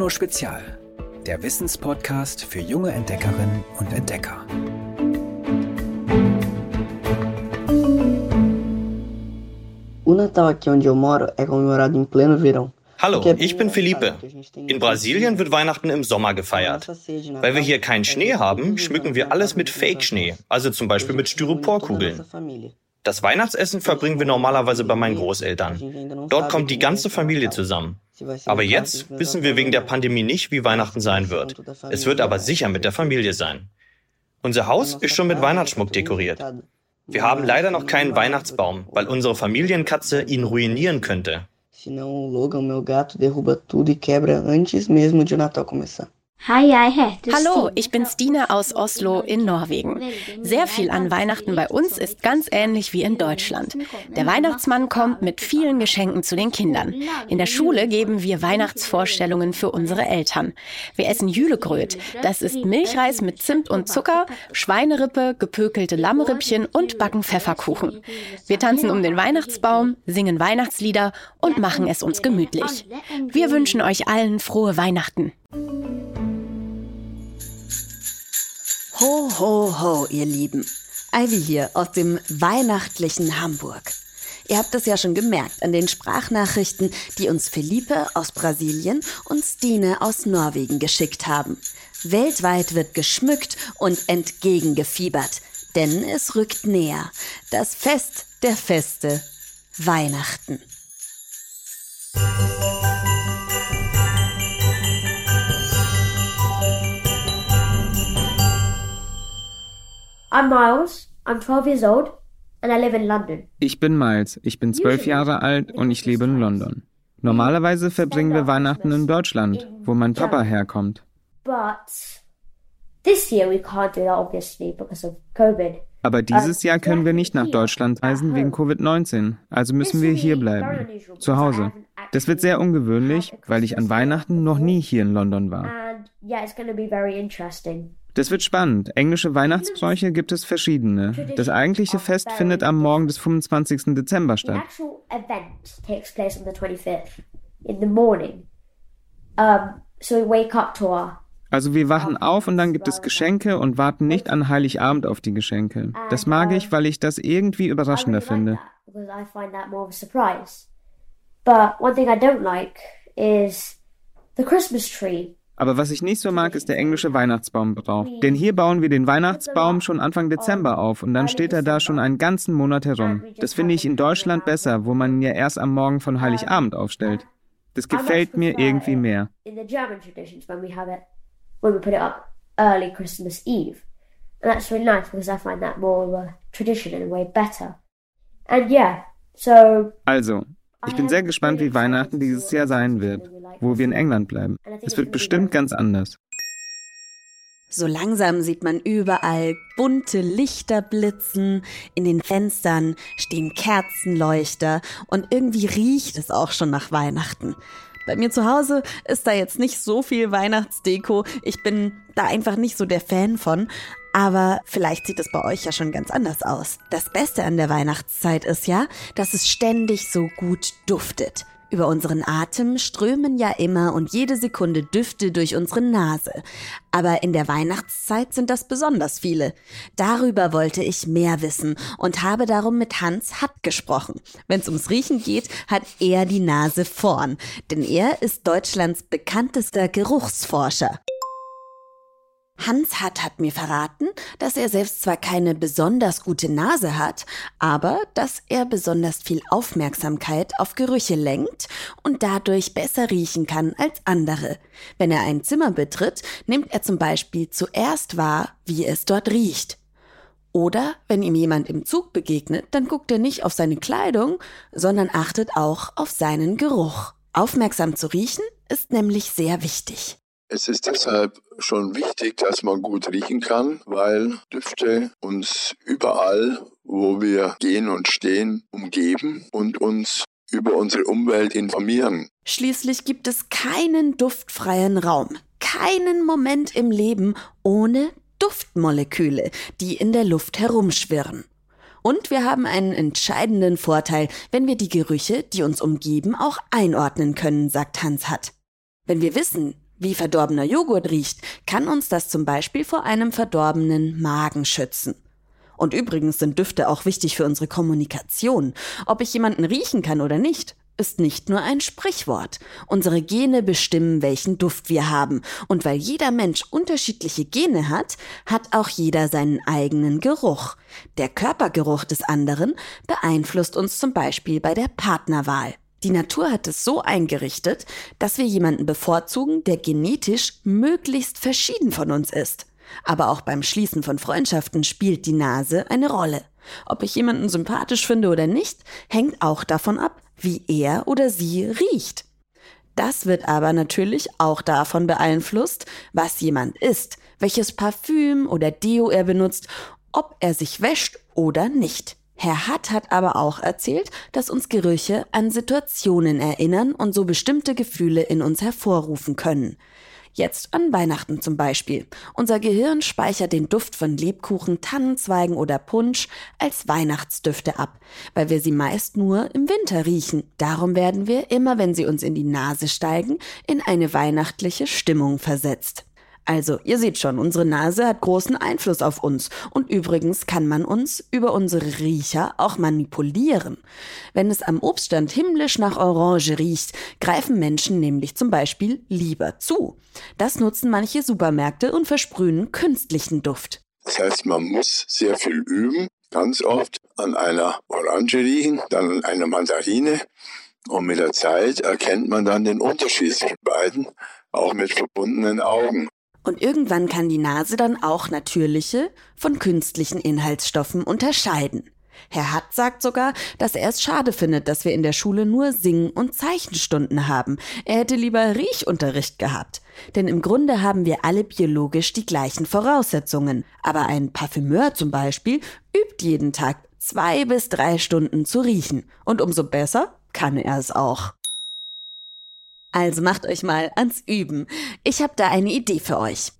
Bruno Spezial, der Wissenspodcast für junge Entdeckerinnen und Entdecker. O Natal aqui onde eu moro é comemorado em pleno verão. Hallo, ich bin Felipe. In Brasilien wird Weihnachten im Sommer gefeiert. Weil wir hier keinen Schnee haben, schmücken wir alles mit Fake-Schnee, also zum Beispiel mit Styroporkugeln. Das Weihnachtsessen verbringen wir normalerweise bei meinen Großeltern. Dort kommt die ganze Familie zusammen. Aber jetzt wissen wir wegen der Pandemie nicht, wie Weihnachten sein wird. Es wird aber sicher mit der Familie sein. Unser Haus ist schon mit Weihnachtsschmuck dekoriert. Wir haben leider noch keinen Weihnachtsbaum, weil unsere Familienkatze ihn ruinieren könnte. Senão o Logan, meu gato, derruba tudo e quebra antes mesmo de o Natal começar. Hallo, ich bin Stine aus Oslo in Norwegen. Sehr viel an Weihnachten bei uns ist ganz ähnlich wie in Deutschland. Der Weihnachtsmann kommt mit vielen Geschenken zu den Kindern. In der Schule geben wir Weihnachtsvorstellungen für unsere Eltern. Wir essen Jülegröt. Das ist Milchreis mit Zimt und Zucker, Schweinerippe, gepökelte Lammrippchen und backen Pfefferkuchen. Wir tanzen um den Weihnachtsbaum, singen Weihnachtslieder und machen es uns gemütlich. Wir wünschen euch allen frohe Weihnachten. Ho, ho, ho, ihr Lieben. Ivy hier aus dem weihnachtlichen Hamburg. Ihr habt es ja schon gemerkt an den Sprachnachrichten, die uns Felipe aus Brasilien und Stine aus Norwegen geschickt haben. Weltweit wird geschmückt und entgegengefiebert, denn es rückt näher. Das Fest der Feste, Weihnachten. I'm Miles. I'm 12 years old and I live in London. Ich bin Miles. Ich bin zwölf Jahre alt und ich lebe in London. Normalerweise verbringen wir Weihnachten in Deutschland, wo mein Papa herkommt. But this year we can't do that obviously because of COVID. Aber dieses Jahr können wir nicht nach Deutschland reisen wegen Covid-19, also müssen wir hier bleiben, zu Hause. Das wird sehr ungewöhnlich, weil ich an Weihnachten noch nie hier in London war. Das wird spannend. Englische Weihnachtsbräuche gibt es verschiedene. Das eigentliche Fest findet am Morgen des 25. Dezember statt. actual event takes place on the 25th in the morning. So we wake up to our Also wir wachen auf und dann gibt es Geschenke und warten nicht an Heiligabend auf die Geschenke. Das mag ich, weil ich das irgendwie überraschender finde. But one thing I don't like is the Christmas tree. Aber was ich nicht so mag, ist der englische Weihnachtsbaumbrauch. Denn hier bauen wir den Weihnachtsbaum schon Anfang Dezember auf und dann steht er da schon einen ganzen Monat herum. Das finde ich in Deutschland besser, wo man ihn ja erst am Morgen von Heiligabend aufstellt. Das gefällt mir irgendwie mehr. In the German traditions, when we have it, when we put it up early Christmas Eve, and that's really nice because I find that more of a tradition in a way better. And yeah, so Also, ich bin sehr gespannt, wie Weihnachten dieses Jahr sein wird, wo wir in England bleiben. Es wird bestimmt ganz anders. So langsam sieht man überall bunte Lichter blitzen, in den Fenstern stehen Kerzenleuchter und irgendwie riecht es auch schon nach Weihnachten. Bei mir zu Hause ist da jetzt nicht so viel Weihnachtsdeko, ich bin da einfach nicht so der Fan von, aber vielleicht sieht es bei euch ja schon ganz anders aus. Das Beste an der Weihnachtszeit ist ja, dass es ständig so gut duftet. Über unseren Atem strömen ja immer und jede Sekunde Düfte durch unsere Nase. Aber in der Weihnachtszeit sind das besonders viele. Darüber wollte ich mehr wissen und habe darum mit Hans Hatt gesprochen. Wenn es ums Riechen geht, hat er die Nase vorn, denn er ist Deutschlands bekanntester Geruchsforscher. Hans Hatt hat mir verraten, dass er selbst zwar keine besonders gute Nase hat, aber dass er besonders viel Aufmerksamkeit auf Gerüche lenkt und dadurch besser riechen kann als andere. Wenn er ein Zimmer betritt, nimmt er zum Beispiel zuerst wahr, wie es dort riecht. Oder wenn ihm jemand im Zug begegnet, dann guckt er nicht auf seine Kleidung, sondern achtet auch auf seinen Geruch. Aufmerksam zu riechen ist nämlich sehr wichtig. Es ist deshalb schon wichtig, dass man gut riechen kann, weil Düfte uns überall, wo wir gehen und stehen, umgeben und uns über unsere Umwelt informieren. Schließlich gibt es keinen duftfreien Raum, keinen Moment im Leben ohne Duftmoleküle, die in der Luft herumschwirren. Und wir haben einen entscheidenden Vorteil, wenn wir die Gerüche, die uns umgeben, auch einordnen können, sagt Hans Hatt. Wenn wir wissen, Wie verdorbener Joghurt riecht, kann uns das zum Beispiel vor einem verdorbenen Magen schützen. Und übrigens sind Düfte auch wichtig für unsere Kommunikation. Ob ich jemanden riechen kann oder nicht, ist nicht nur ein Sprichwort. Unsere Gene bestimmen, welchen Duft wir haben. Und weil jeder Mensch unterschiedliche Gene hat, hat auch jeder seinen eigenen Geruch. Der Körpergeruch des anderen beeinflusst uns zum Beispiel bei der Partnerwahl. Die Natur hat es so eingerichtet, dass wir jemanden bevorzugen, der genetisch möglichst verschieden von uns ist. Aber auch beim Schließen von Freundschaften spielt die Nase eine Rolle. Ob ich jemanden sympathisch finde oder nicht, hängt auch davon ab, wie er oder sie riecht. Das wird aber natürlich auch davon beeinflusst, was jemand isst, welches Parfüm oder Deo er benutzt, ob er sich wäscht oder nicht. Herr Hatt hat aber auch erzählt, dass uns Gerüche an Situationen erinnern und so bestimmte Gefühle in uns hervorrufen können. Jetzt an Weihnachten zum Beispiel. Unser Gehirn speichert den Duft von Lebkuchen, Tannenzweigen oder Punsch als Weihnachtsdüfte ab, weil wir sie meist nur im Winter riechen. Darum werden wir, immer wenn sie uns in die Nase steigen, in eine weihnachtliche Stimmung versetzt. Also, ihr seht schon, unsere Nase hat großen Einfluss auf uns. Und übrigens kann man uns über unsere Riecher auch manipulieren. Wenn es am Obststand himmlisch nach Orange riecht, greifen Menschen nämlich zum Beispiel lieber zu. Das nutzen manche Supermärkte und versprühen künstlichen Duft. Das heißt, man muss sehr viel üben, ganz oft an einer Orange riechen, dann an einer Mandarine. Und mit der Zeit erkennt man dann den Unterschied zwischen beiden, auch mit verbundenen Augen. Und irgendwann kann die Nase dann auch natürliche von künstlichen Inhaltsstoffen unterscheiden. Herr Hatt sagt sogar, dass er es schade findet, dass wir in der Schule nur Singen- und Zeichenstunden haben. Er hätte lieber Riechunterricht gehabt. Denn im Grunde haben wir alle biologisch die gleichen Voraussetzungen. Aber ein Parfümeur zum Beispiel übt jeden Tag zwei bis drei Stunden zu riechen. Und umso besser kann er es auch. Also macht euch mal ans Üben. Ich habe da eine Idee für euch.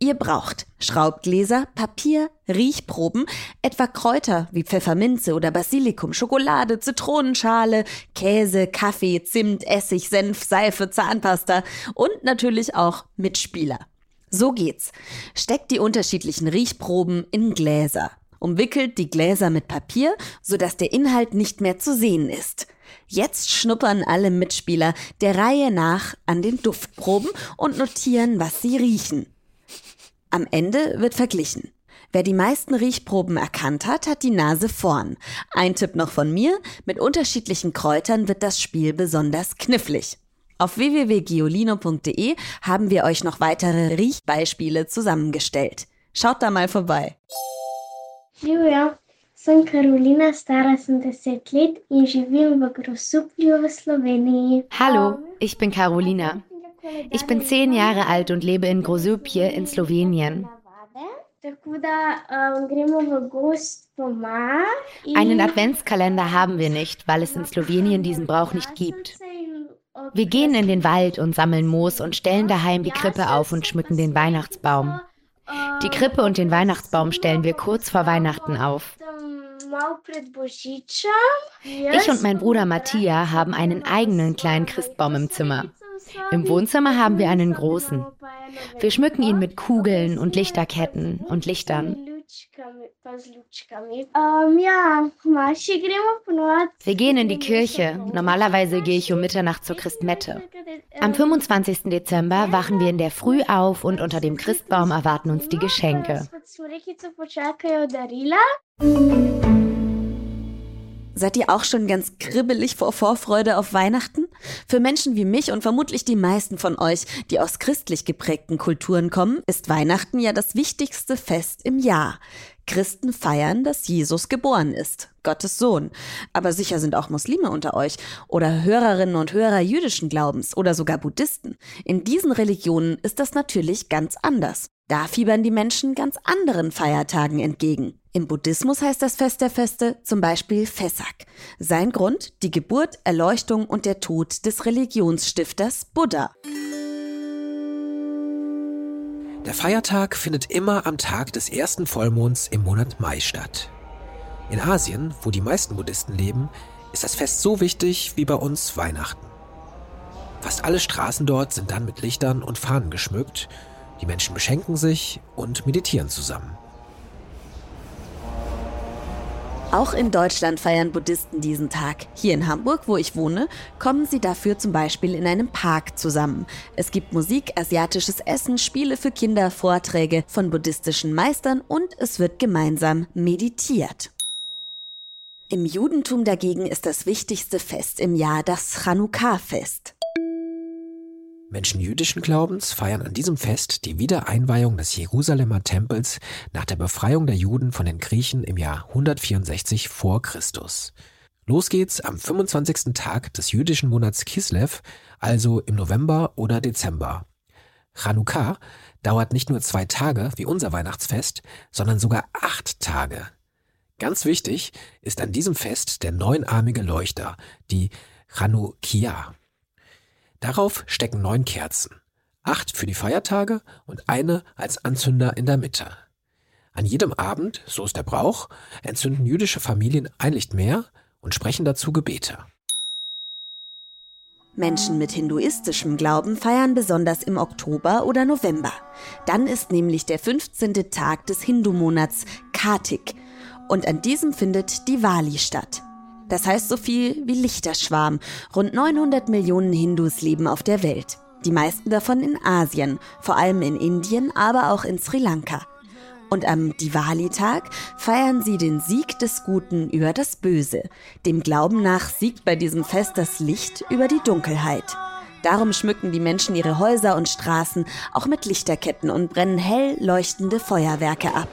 Ihr braucht Schraubgläser, Papier, Riechproben, etwa Kräuter wie Pfefferminze oder Basilikum, Schokolade, Zitronenschale, Käse, Kaffee, Zimt, Essig, Senf, Seife, Zahnpasta und natürlich auch Mitspieler. So geht's. Steckt die unterschiedlichen Riechproben in Gläser. Umwickelt die Gläser mit Papier, sodass der Inhalt nicht mehr zu sehen ist. Jetzt schnuppern alle Mitspieler der Reihe nach an den Duftproben und notieren, was sie riechen. Am Ende wird verglichen. Wer die meisten Riechproben erkannt hat, hat die Nase vorn. Ein Tipp noch von mir, mit unterschiedlichen Kräutern wird das Spiel besonders knifflig. Auf www.giolino.de haben wir euch noch weitere Riechbeispiele zusammengestellt. Schaut da mal vorbei. Julia, Sem Carolina, stara sem deset let in živim v Grosuplju v Sloveniji. Hallo, ich bin Carolina. Ich bin zehn Jahre alt und lebe in Grosupje in Slowenien. Einen Adventskalender haben wir nicht, weil es in Slowenien diesen Brauch nicht gibt. Wir gehen in den Wald und sammeln Moos und stellen daheim die Krippe auf und schmücken den Weihnachtsbaum. Die Krippe und den Weihnachtsbaum stellen wir kurz vor Weihnachten auf. Ich und mein Bruder Mattia haben einen eigenen kleinen Christbaum im Zimmer. Im Wohnzimmer haben wir einen großen. Wir schmücken ihn mit Kugeln und Lichterketten und Lichtern. Wir gehen in die Kirche. Normalerweise gehe ich um Mitternacht zur Christmette. Am 25. Dezember wachen wir in der Früh auf und unter dem Christbaum erwarten uns die Geschenke. Seid ihr auch schon ganz kribbelig vor Vorfreude auf Weihnachten? Für Menschen wie mich und vermutlich die meisten von euch, die aus christlich geprägten Kulturen kommen, ist Weihnachten ja das wichtigste Fest im Jahr. Christen feiern, dass Jesus geboren ist, Gottes Sohn. Aber sicher sind auch Muslime unter euch oder Hörerinnen und Hörer jüdischen Glaubens oder sogar Buddhisten. In diesen Religionen ist das natürlich ganz anders. Da fiebern die Menschen ganz anderen Feiertagen entgegen. Im Buddhismus heißt das Fest der Feste zum Beispiel Vesak. Sein Grund die Geburt, Erleuchtung und der Tod des Religionsstifters Buddha. Der Feiertag findet immer am Tag des ersten Vollmonds im Monat Mai statt. In Asien, wo die meisten Buddhisten leben, ist das Fest so wichtig wie bei uns Weihnachten. Fast alle Straßen dort sind dann mit Lichtern und Fahnen geschmückt. Die Menschen beschenken sich und meditieren zusammen. Auch in Deutschland feiern Buddhisten diesen Tag. Hier in Hamburg, wo ich wohne, kommen sie dafür zum Beispiel in einem Park zusammen. Es gibt Musik, asiatisches Essen, Spiele für Kinder, Vorträge von buddhistischen Meistern und es wird gemeinsam meditiert. Im Judentum dagegen ist das wichtigste Fest im Jahr das Chanukka-Fest. Menschen jüdischen Glaubens feiern an diesem Fest die Wiedereinweihung des Jerusalemer Tempels nach der Befreiung der Juden von den Griechen im Jahr 164 vor Christus. Los geht's am 25. Tag des jüdischen Monats Kislev, also im November oder Dezember. Chanukka dauert nicht nur zwei Tage wie unser Weihnachtsfest, sondern sogar acht Tage. Ganz wichtig ist an diesem Fest der neunarmige Leuchter, die Chanukia. Darauf stecken neun Kerzen, acht für die Feiertage und eine als Anzünder in der Mitte. An jedem Abend, so ist der Brauch, entzünden jüdische Familien ein Licht mehr und sprechen dazu Gebete. Menschen mit hinduistischem Glauben feiern besonders im Oktober oder November. Dann ist nämlich der 15. Tag des Hindu-Monats Kartik und an diesem findet Diwali statt. Das heißt so viel wie Lichterschwarm. Rund 900 Millionen Hindus leben auf der Welt. Die meisten davon in Asien, vor allem in Indien, aber auch in Sri Lanka. Und am Diwali-Tag feiern sie den Sieg des Guten über das Böse. Dem Glauben nach siegt bei diesem Fest das Licht über die Dunkelheit. Darum schmücken die Menschen ihre Häuser und Straßen auch mit Lichterketten und brennen hell leuchtende Feuerwerke ab.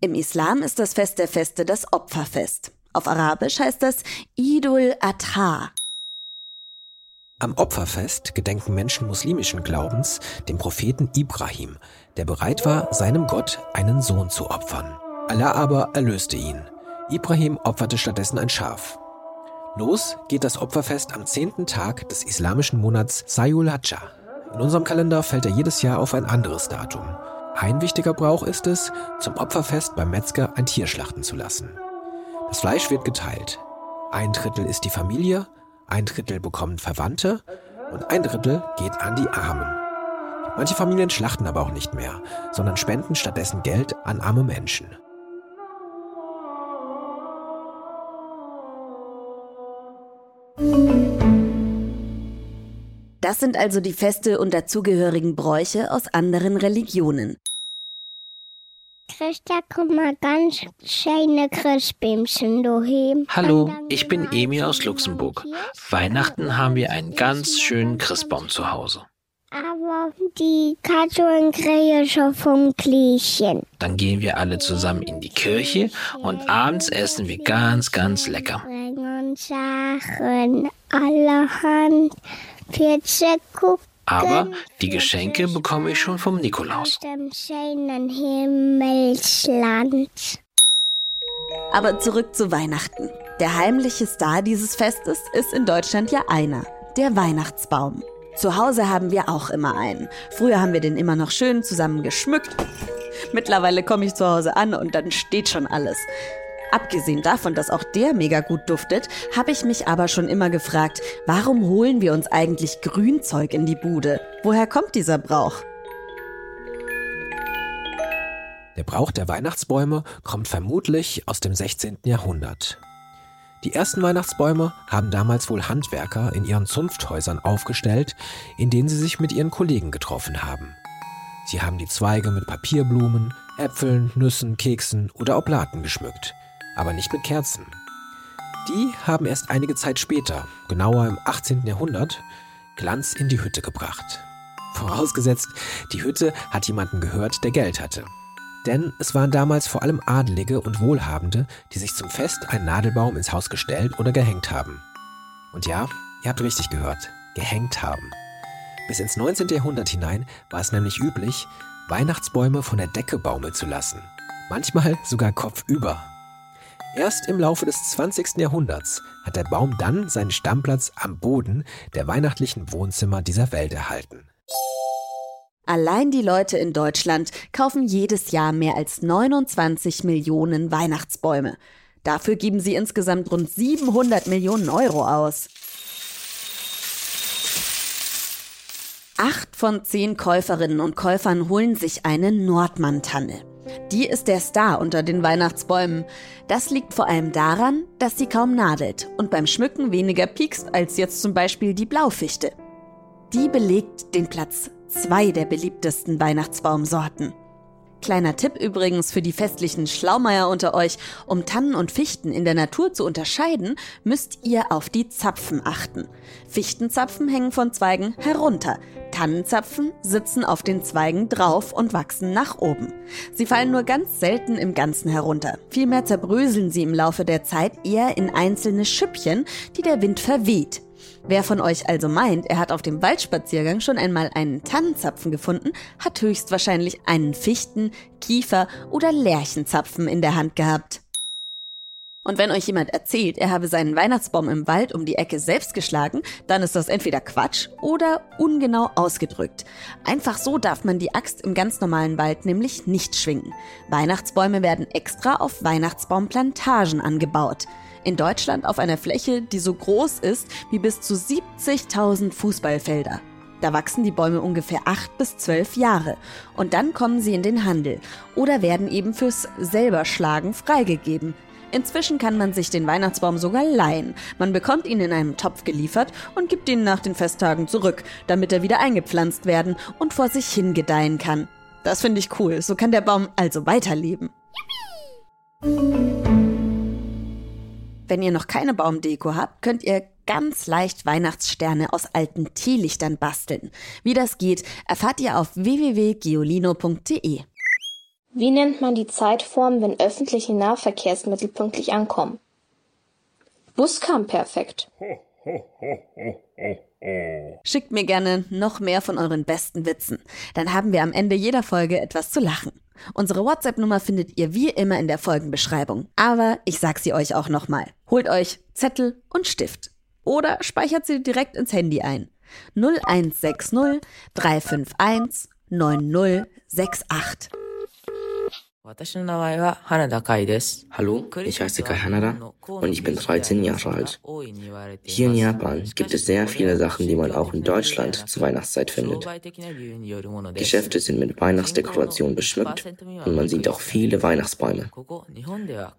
Im Islam ist das Fest der Feste das Opferfest. Auf Arabisch heißt das Idul Adha. Am Opferfest gedenken Menschen muslimischen Glaubens dem Propheten Ibrahim, der bereit war, seinem Gott einen Sohn zu opfern. Allah aber erlöste ihn. Ibrahim opferte stattdessen ein Schaf. Los geht das Opferfest am zehnten Tag des islamischen Monats Sayul Hajjah. In unserem Kalender fällt er jedes Jahr auf ein anderes Datum. Ein wichtiger Brauch ist es, zum Opferfest beim Metzger ein Tier schlachten zu lassen. Das Fleisch wird geteilt. Ein Drittel ist die Familie, ein Drittel bekommen Verwandte und ein Drittel geht an die Armen. Manche Familien schlachten aber auch nicht mehr, sondern spenden stattdessen Geld an arme Menschen. Das sind also die Feste und dazugehörigen Bräuche aus anderen Religionen. Christa, guck mal ganz schöne Christbämchen daheim. Hallo, ich bin Emil aus Luxemburg. Weihnachten haben wir einen ganz schönen Christbaum zu Hause. Aber die Katholen kriegen schon vom Gleichen. Dann gehen wir alle zusammen in die Kirche und abends essen wir ganz, ganz lecker. Bringen Sachen allerhand für gucken. Aber die Geschenke bekomme ich schon vom Nikolaus. Dem schönen Himmelsland. Aber zurück zu Weihnachten. Der heimliche Star dieses Festes ist in Deutschland ja einer, der Weihnachtsbaum. Zu Hause haben wir auch immer einen. Früher haben wir den immer noch schön zusammen geschmückt. Mittlerweile komme ich zu Hause an und dann steht schon alles. Abgesehen davon, dass auch der mega gut duftet, habe ich mich aber schon immer gefragt, warum holen wir uns eigentlich Grünzeug in die Bude? Woher kommt dieser Brauch? Der Brauch der Weihnachtsbäume kommt vermutlich aus dem 16. Jahrhundert. Die ersten Weihnachtsbäume haben damals wohl Handwerker in ihren Zunfthäusern aufgestellt, in denen sie sich mit ihren Kollegen getroffen haben. Sie haben die Zweige mit Papierblumen, Äpfeln, Nüssen, Keksen oder Oblaten geschmückt, aber nicht mit Kerzen. Die haben erst einige Zeit später, genauer im 18. Jahrhundert, Glanz in die Hütte gebracht. Vorausgesetzt, die Hütte hat jemanden gehört, der Geld hatte. Denn es waren damals vor allem Adelige und Wohlhabende, die sich zum Fest einen Nadelbaum ins Haus gestellt oder gehängt haben. Und ja, ihr habt richtig gehört, gehängt haben. Bis ins 19. Jahrhundert hinein war es nämlich üblich, Weihnachtsbäume von der Decke baumeln zu lassen. Manchmal sogar kopfüber. Erst im Laufe des 20. Jahrhunderts hat der Baum dann seinen Stammplatz am Boden der weihnachtlichen Wohnzimmer dieser Welt erhalten. Allein die Leute in Deutschland kaufen jedes Jahr mehr als 29 Millionen Weihnachtsbäume. Dafür geben sie insgesamt rund 700 Millionen Euro aus. Acht von zehn Käuferinnen und Käufern holen sich eine Nordmann-Tanne. Die ist der Star unter den Weihnachtsbäumen. Das liegt vor allem daran, dass sie kaum nadelt und beim Schmücken weniger piekst als jetzt zum Beispiel die Blaufichte. Die belegt den Platz zwei der beliebtesten Weihnachtsbaumsorten. Kleiner Tipp übrigens für die festlichen Schlaumeier unter euch. Um Tannen und Fichten in der Natur zu unterscheiden, müsst ihr auf die Zapfen achten. Fichtenzapfen hängen von Zweigen herunter. Tannenzapfen sitzen auf den Zweigen drauf und wachsen nach oben. Sie fallen nur ganz selten im Ganzen herunter. Vielmehr zerbröseln sie im Laufe der Zeit eher in einzelne Schüppchen, die der Wind verweht. Wer von euch also meint, er hat auf dem Waldspaziergang schon einmal einen Tannenzapfen gefunden, hat höchstwahrscheinlich einen Fichten-, Kiefer- oder Lärchenzapfen in der Hand gehabt. Und wenn euch jemand erzählt, er habe seinen Weihnachtsbaum im Wald um die Ecke selbst geschlagen, dann ist das entweder Quatsch oder ungenau ausgedrückt. Einfach so darf man die Axt im ganz normalen Wald nämlich nicht schwingen. Weihnachtsbäume werden extra auf Weihnachtsbaumplantagen angebaut. In Deutschland auf einer Fläche, die so groß ist wie bis zu 70.000 Fußballfelder. Da wachsen die Bäume ungefähr acht bis zwölf Jahre und dann kommen sie in den Handel oder werden eben fürs selberschlagen freigegeben. Inzwischen kann man sich den Weihnachtsbaum sogar leihen. Man bekommt ihn in einem Topf geliefert und gibt ihn nach den Festtagen zurück, damit er wieder eingepflanzt werden und vor sich hingedeihen kann. Das finde ich cool. So kann der Baum also weiterleben. Wenn ihr noch keine Baumdeko habt, könnt ihr ganz leicht Weihnachtssterne aus alten Teelichtern basteln. Wie das geht, erfahrt ihr auf www.geolino.de. Wie nennt man die Zeitform, wenn öffentliche Nahverkehrsmittel pünktlich ankommen? Buskam-perfekt. Schickt mir gerne noch mehr von euren besten Witzen. Dann haben wir am Ende jeder Folge etwas zu lachen. Unsere WhatsApp-Nummer findet ihr wie immer in der Folgenbeschreibung. Aber ich sag sie euch auch nochmal. Holt euch Zettel und Stift. Oder speichert sie direkt ins Handy ein. 0160 351 9068. Hallo, ich heiße Kai Hanada und ich bin 13 Jahre alt. Hier in Japan gibt es sehr viele Sachen, die man auch in Deutschland zur Weihnachtszeit findet. Geschäfte sind mit Weihnachtsdekorationen beschmückt und man sieht auch viele Weihnachtsbäume.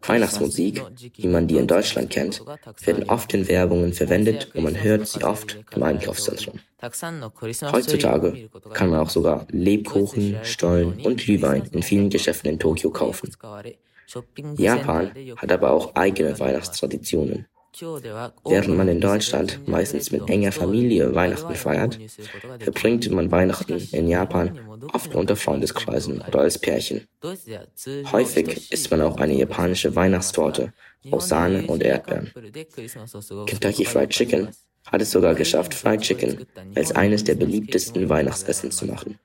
Weihnachtsmusik, wie man die in Deutschland kennt, werden oft in Werbungen verwendet und man hört sie oft im Einkaufszentrum. Heutzutage kann man auch sogar Lebkuchen, Stollen und Glühwein in vielen Geschäften in Tokio kaufen. Japan hat aber auch eigene Weihnachtstraditionen. Während man in Deutschland meistens mit enger Familie Weihnachten feiert, verbringt man Weihnachten in Japan oft unter Freundeskreisen oder als Pärchen. Häufig isst man auch eine japanische Weihnachtstorte aus Sahne und Erdbeeren. Kentucky Fried Chicken hat es sogar geschafft, Fried Chicken als eines der beliebtesten Weihnachtsessen zu machen.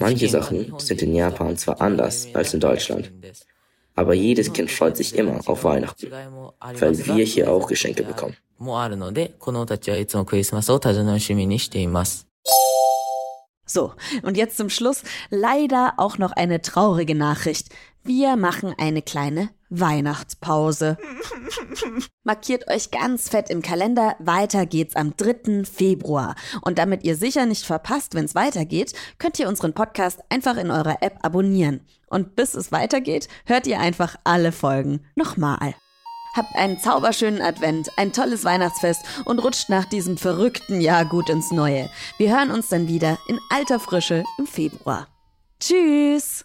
Manche Sachen sind in Japan zwar anders als in Deutschland, aber jedes Kind freut sich immer auf Weihnachten, weil wir hier auch Geschenke bekommen. So, und jetzt zum Schluss leider auch noch eine traurige Nachricht. Wir machen eine kleine Weihnachtspause. Markiert euch ganz fett im Kalender, weiter geht's am 3. Februar. Und damit ihr sicher nicht verpasst, wenn's weitergeht, könnt ihr unseren Podcast einfach in eurer App abonnieren. Und bis es weitergeht, hört ihr einfach alle Folgen nochmal. Habt einen zauberschönen Advent, ein tolles Weihnachtsfest und rutscht nach diesem verrückten Jahr gut ins Neue. Wir hören uns dann wieder in alter Frische im Februar. Tschüss!